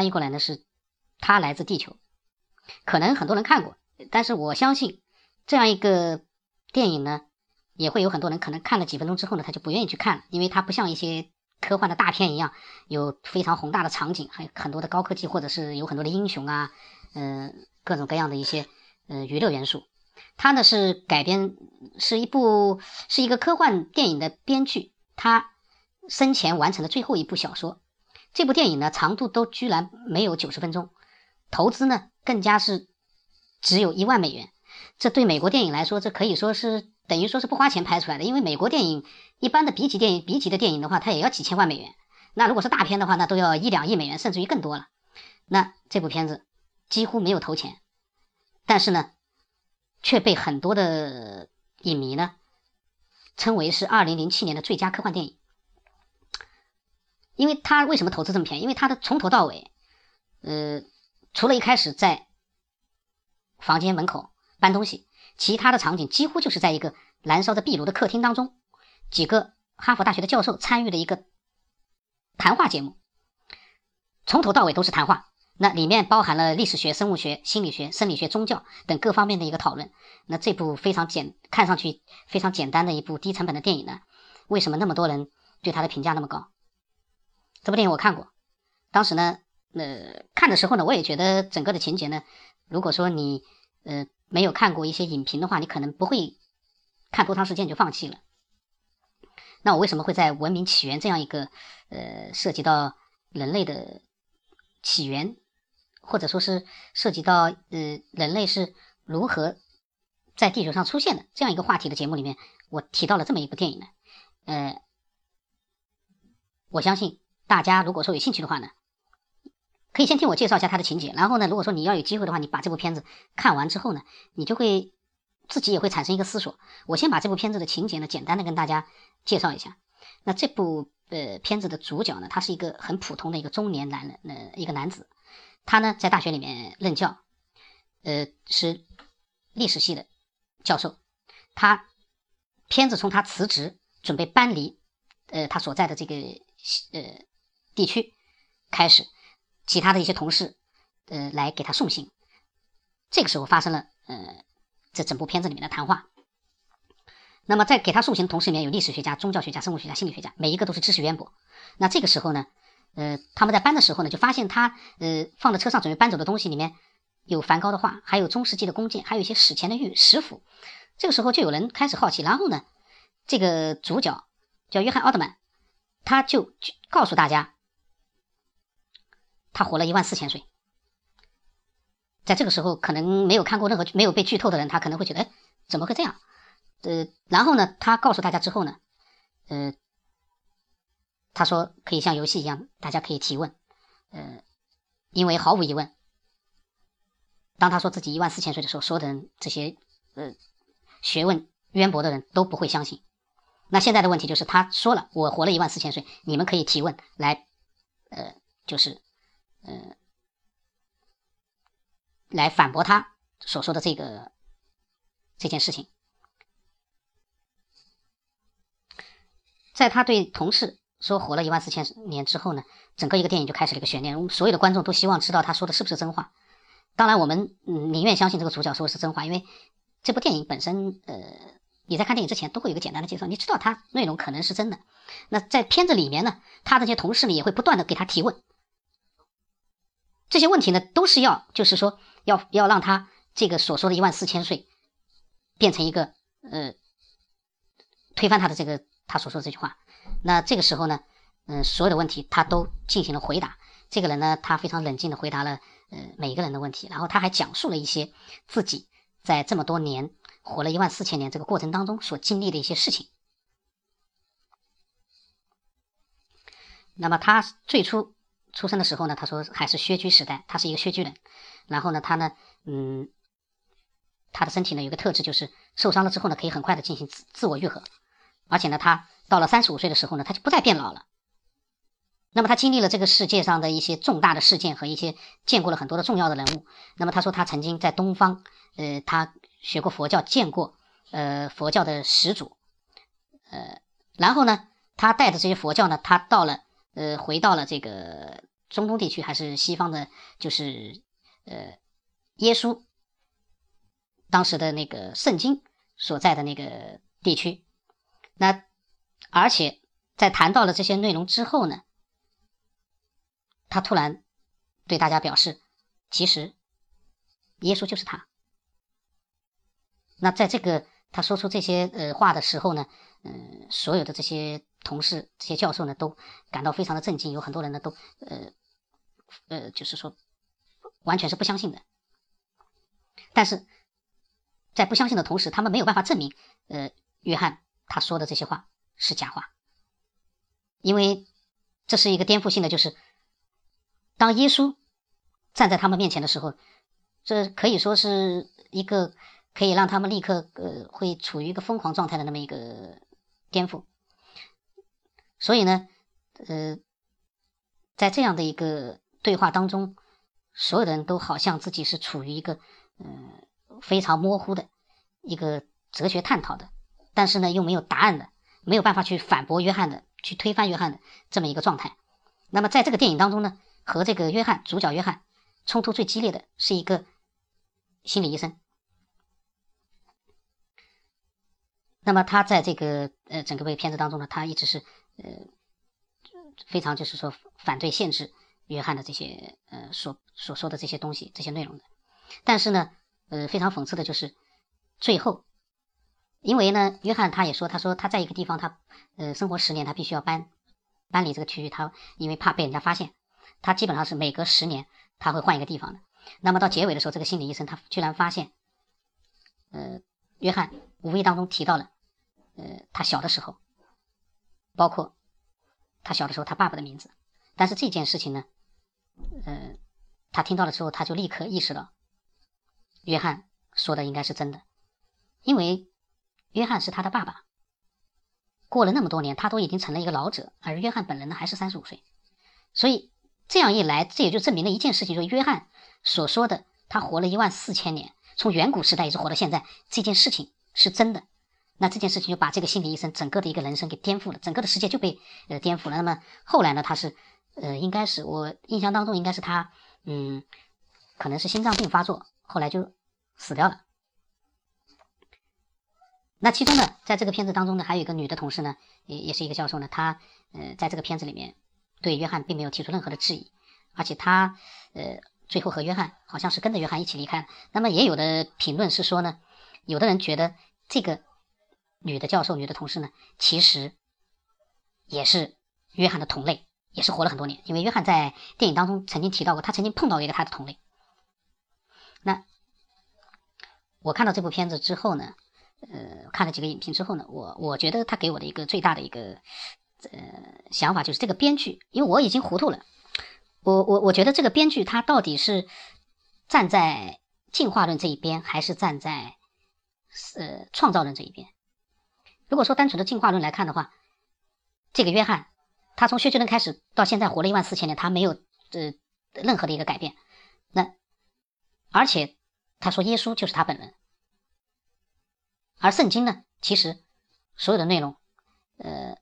翻译过来呢是“他来自地球”，可能很多人看过，但是我相信这样一个电影呢，也会有很多人可能看了几分钟之后呢，他就不愿意去看了，因为它不像一些科幻的大片一样，有非常宏大的场景，还有很多的高科技，或者是有很多的英雄啊，嗯，各种各样的一些呃娱乐元素。它呢是改编，是一部是一个科幻电影的编剧，他生前完成的最后一部小说。这部电影呢长度都居然没有九十分钟，投资呢更加是只有一万美元。这对美国电影来说，这可以说是等于说是不花钱拍出来的。因为美国电影一般的 B 级电影、B 级的电影的话，它也要几千万美元。那如果是大片的话，那都要一两亿美元，甚至于更多了。那这部片子几乎没有投钱，但是呢。却被很多的影迷呢称为是二零零七年的最佳科幻电影，因为他为什么投资这么便宜？因为他的从头到尾，呃，除了一开始在房间门口搬东西，其他的场景几乎就是在一个燃烧着壁炉的客厅当中，几个哈佛大学的教授参与的一个谈话节目，从头到尾都是谈话。那里面包含了历史学、生物学、心理学、生理学、宗教等各方面的一个讨论。那这部非常简，看上去非常简单的一部低成本的电影呢，为什么那么多人对它的评价那么高？这部电影我看过，当时呢，呃，看的时候呢，我也觉得整个的情节呢，如果说你呃没有看过一些影评的话，你可能不会看多长时间就放弃了。那我为什么会在文明起源这样一个呃涉及到人类的起源？或者说是涉及到呃人类是如何在地球上出现的这样一个话题的节目里面，我提到了这么一部电影呢。呃，我相信大家如果说有兴趣的话呢，可以先听我介绍一下它的情节，然后呢，如果说你要有机会的话，你把这部片子看完之后呢，你就会自己也会产生一个思索。我先把这部片子的情节呢简单的跟大家介绍一下。那这部呃片子的主角呢，他是一个很普通的一个中年男人，呃一个男子。他呢，在大学里面任教，呃，是历史系的教授。他片子从他辞职准备搬离，呃，他所在的这个呃地区开始，其他的一些同事，呃，来给他送信。这个时候发生了，呃，这整部片子里面的谈话。那么在给他送行的同事里面有历史学家、宗教学家、生物学家、心理学家，每一个都是知识渊博。那这个时候呢？呃，他们在搬的时候呢，就发现他呃放在车上准备搬走的东西里面有梵高的画，还有中世纪的弓箭，还有一些史前的玉石斧。这个时候就有人开始好奇，然后呢，这个主角叫约翰奥特曼，他就告诉大家，他活了一万四千岁。在这个时候，可能没有看过任何没有被剧透的人，他可能会觉得，哎，怎么会这样？呃，然后呢，他告诉大家之后呢，呃。他说：“可以像游戏一样，大家可以提问。呃，因为毫无疑问，当他说自己一万四千岁的时候，所有的人这些呃学问渊博的人都不会相信。那现在的问题就是，他说了我活了一万四千岁，你们可以提问来，呃，就是呃来反驳他所说的这个这件事情。在他对同事。”说活了一万四千年之后呢，整个一个电影就开始了一个悬念，所有的观众都希望知道他说的是不是真话。当然，我们宁愿相信这个主角说的是真话，因为这部电影本身，呃，你在看电影之前都会有个简单的介绍，你知道它内容可能是真的。那在片子里面呢，他这些同事呢也会不断的给他提问，这些问题呢都是要，就是说要要让他这个所说的一万四千岁变成一个呃推翻他的这个他所说的这句话。那这个时候呢，嗯，所有的问题他都进行了回答。这个人呢，他非常冷静的回答了呃每个人的问题，然后他还讲述了一些自己在这么多年活了一万四千年这个过程当中所经历的一些事情。那么他最初出生的时候呢，他说还是薛居时代，他是一个薛居人。然后呢，他呢，嗯，他的身体呢有个特质，就是受伤了之后呢，可以很快的进行自自我愈合，而且呢，他。到了三十五岁的时候呢，他就不再变老了。那么他经历了这个世界上的一些重大的事件和一些见过了很多的重要的人物。那么他说他曾经在东方，呃，他学过佛教，见过呃佛教的始祖，呃，然后呢，他带着这些佛教呢，他到了呃回到了这个中东地区还是西方的，就是呃耶稣当时的那个圣经所在的那个地区。那而且在谈到了这些内容之后呢，他突然对大家表示，其实耶稣就是他。那在这个他说出这些呃话的时候呢，嗯，所有的这些同事、这些教授呢，都感到非常的震惊，有很多人呢都呃呃，就是说完全是不相信的。但是在不相信的同时，他们没有办法证明呃约翰他说的这些话是假话，因为这是一个颠覆性的，就是当耶稣站在他们面前的时候，这可以说是一个。可以让他们立刻呃会处于一个疯狂状态的那么一个颠覆，所以呢，呃，在这样的一个对话当中，所有的人都好像自己是处于一个嗯非常模糊的一个哲学探讨的，但是呢又没有答案的，没有办法去反驳约翰的，去推翻约翰的这么一个状态。那么在这个电影当中呢，和这个约翰主角约翰冲突最激烈的是一个心理医生。那么他在这个呃整个部片子当中呢，他一直是呃非常就是说反对限制约翰的这些呃所所说的这些东西这些内容的。但是呢，呃非常讽刺的就是最后，因为呢约翰他也说，他说他在一个地方他呃生活十年，他必须要搬搬离这个区域，他因为怕被人家发现，他基本上是每隔十年他会换一个地方的。那么到结尾的时候，这个心理医生他居然发现，呃约翰。无意当中提到了，呃，他小的时候，包括他小的时候他爸爸的名字，但是这件事情呢，呃，他听到了之后，他就立刻意识到，约翰说的应该是真的，因为约翰是他的爸爸，过了那么多年，他都已经成了一个老者，而约翰本人呢还是三十五岁，所以这样一来，这也就证明了一件事情，就约翰所说的他活了一万四千年，从远古时代一直活到现在这件事情。是真的，那这件事情就把这个心理医生整个的一个人生给颠覆了，整个的世界就被呃颠覆了。那么后来呢，他是呃，应该是我印象当中应该是他嗯，可能是心脏病发作，后来就死掉了。那其中呢，在这个片子当中呢，还有一个女的同事呢，也也是一个教授呢，她呃，在这个片子里面对约翰并没有提出任何的质疑，而且她呃，最后和约翰好像是跟着约翰一起离开了。那么也有的评论是说呢。有的人觉得这个女的教授、女的同事呢，其实也是约翰的同类，也是活了很多年。因为约翰在电影当中曾经提到过，他曾经碰到一个他的同类。那我看到这部片子之后呢，呃，看了几个影评之后呢，我我觉得他给我的一个最大的一个呃想法就是这个编剧，因为我已经糊涂了。我我我觉得这个编剧他到底是站在进化论这一边，还是站在？呃，创造论这一边，如果说单纯的进化论来看的话，这个约翰，他从薛定谔开始到现在活了一万四千年，他没有呃任何的一个改变。那而且他说耶稣就是他本人，而圣经呢，其实所有的内容，呃，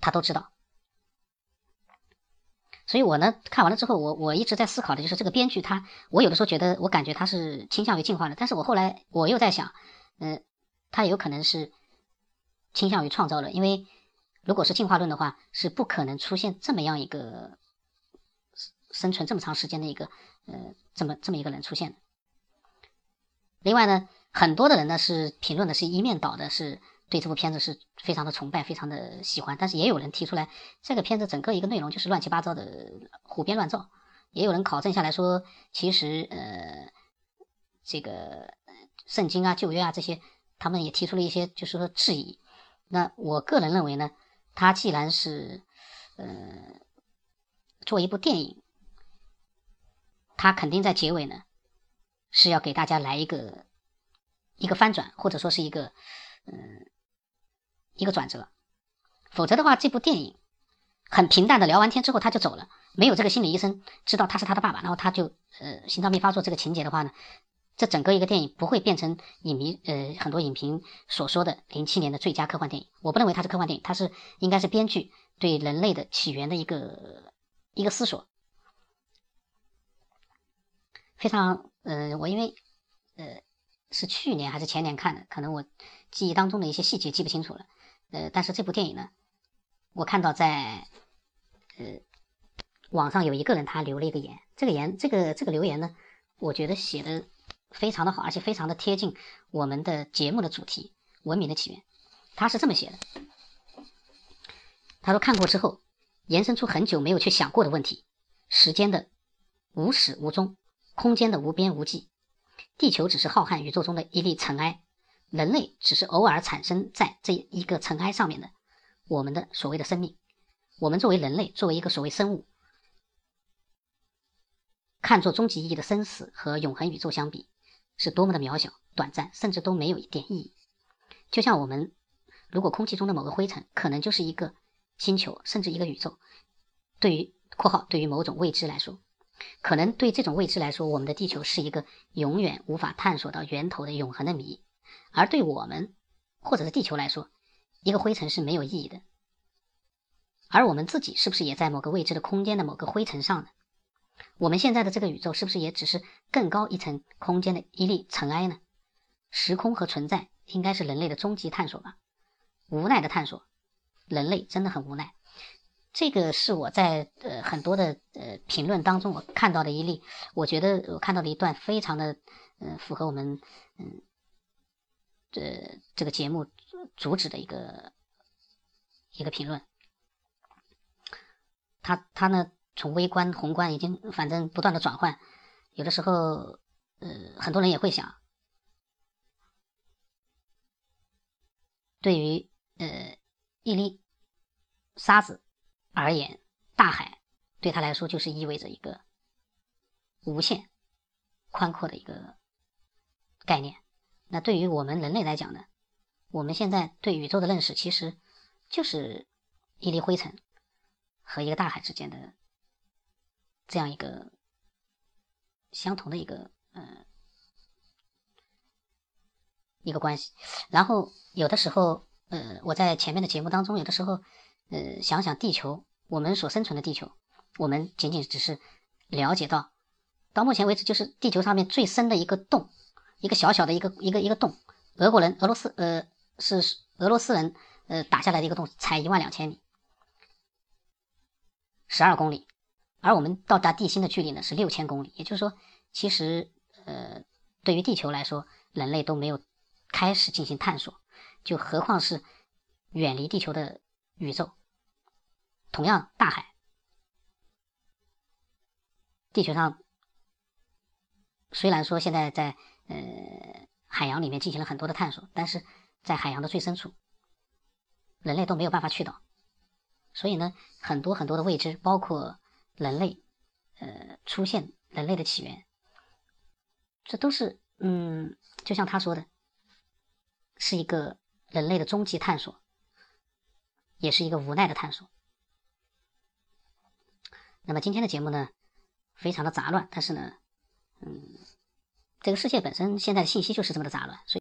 他都知道。所以我呢看完了之后，我我一直在思考的就是这个编剧他，我有的时候觉得我感觉他是倾向于进化的，但是我后来我又在想，嗯，他有可能是倾向于创造论，因为如果是进化论的话，是不可能出现这么样一个生存这么长时间的一个呃这么这么一个人出现的。另外呢，很多的人呢是评论的是一面倒的，是。对这部片子是非常的崇拜，非常的喜欢，但是也有人提出来，这个片子整个一个内容就是乱七八糟的胡编乱造。也有人考证下来说，其实呃，这个圣经啊、旧约啊这些，他们也提出了一些就是说质疑。那我个人认为呢，他既然是呃做一部电影，他肯定在结尾呢是要给大家来一个一个翻转，或者说是一个嗯。一个转折，否则的话，这部电影很平淡的聊完天之后他就走了，没有这个心理医生知道他是他的爸爸，然后他就呃心脏病发作这个情节的话呢，这整个一个电影不会变成影迷呃很多影评所说的零七年的最佳科幻电影。我不认为它是科幻电影，它是应该是编剧对人类的起源的一个一个思索。非常，呃，我因为，呃，是去年还是前年看的，可能我记忆当中的一些细节记不清楚了，呃，但是这部电影呢，我看到在，呃，网上有一个人他留了一个言，这个言，这个这个留言呢，我觉得写的非常的好，而且非常的贴近我们的节目的主题——文明的起源。他是这么写的，他说看过之后，延伸出很久没有去想过的问题：时间的无始无终。空间的无边无际，地球只是浩瀚宇宙中的一粒尘埃，人类只是偶尔产生在这一个尘埃上面的我们的所谓的生命。我们作为人类，作为一个所谓生物，看作终极意义的生死和永恒宇宙相比，是多么的渺小、短暂，甚至都没有一点意义。就像我们，如果空气中的某个灰尘可能就是一个星球，甚至一个宇宙，对于（括号对于某种未知来说）。可能对这种未知来说，我们的地球是一个永远无法探索到源头的永恒的谜；而对我们，或者是地球来说，一个灰尘是没有意义的。而我们自己是不是也在某个未知的空间的某个灰尘上呢？我们现在的这个宇宙是不是也只是更高一层空间的一粒尘埃呢？时空和存在应该是人类的终极探索吧？无奈的探索，人类真的很无奈。这个是我在呃很多的呃评论当中我看到的一例，我觉得我看到的一段非常的呃符合我们嗯这这个节目主旨的一个一个评论。他他呢从微观宏观已经反正不断的转换，有的时候呃很多人也会想，对于呃一粒沙子。而言，大海对他来说就是意味着一个无限宽阔的一个概念。那对于我们人类来讲呢，我们现在对宇宙的认识其实就是一粒灰尘和一个大海之间的这样一个相同的一个呃一个关系。然后有的时候，呃，我在前面的节目当中，有的时候。呃，想想地球，我们所生存的地球，我们仅仅只是了解到，到目前为止就是地球上面最深的一个洞，一个小小的一个一个一个洞。俄国人，俄罗斯，呃，是俄罗斯人，呃，打下来的一个洞，才一万两千米，十二公里，而我们到达地心的距离呢是六千公里。也就是说，其实，呃，对于地球来说，人类都没有开始进行探索，就何况是远离地球的宇宙。同样，大海，地球上虽然说现在在呃海洋里面进行了很多的探索，但是在海洋的最深处，人类都没有办法去到。所以呢，很多很多的未知，包括人类呃出现、人类的起源，这都是嗯，就像他说的，是一个人类的终极探索，也是一个无奈的探索。那么今天的节目呢，非常的杂乱，但是呢，嗯，这个世界本身现在的信息就是这么的杂乱，所以。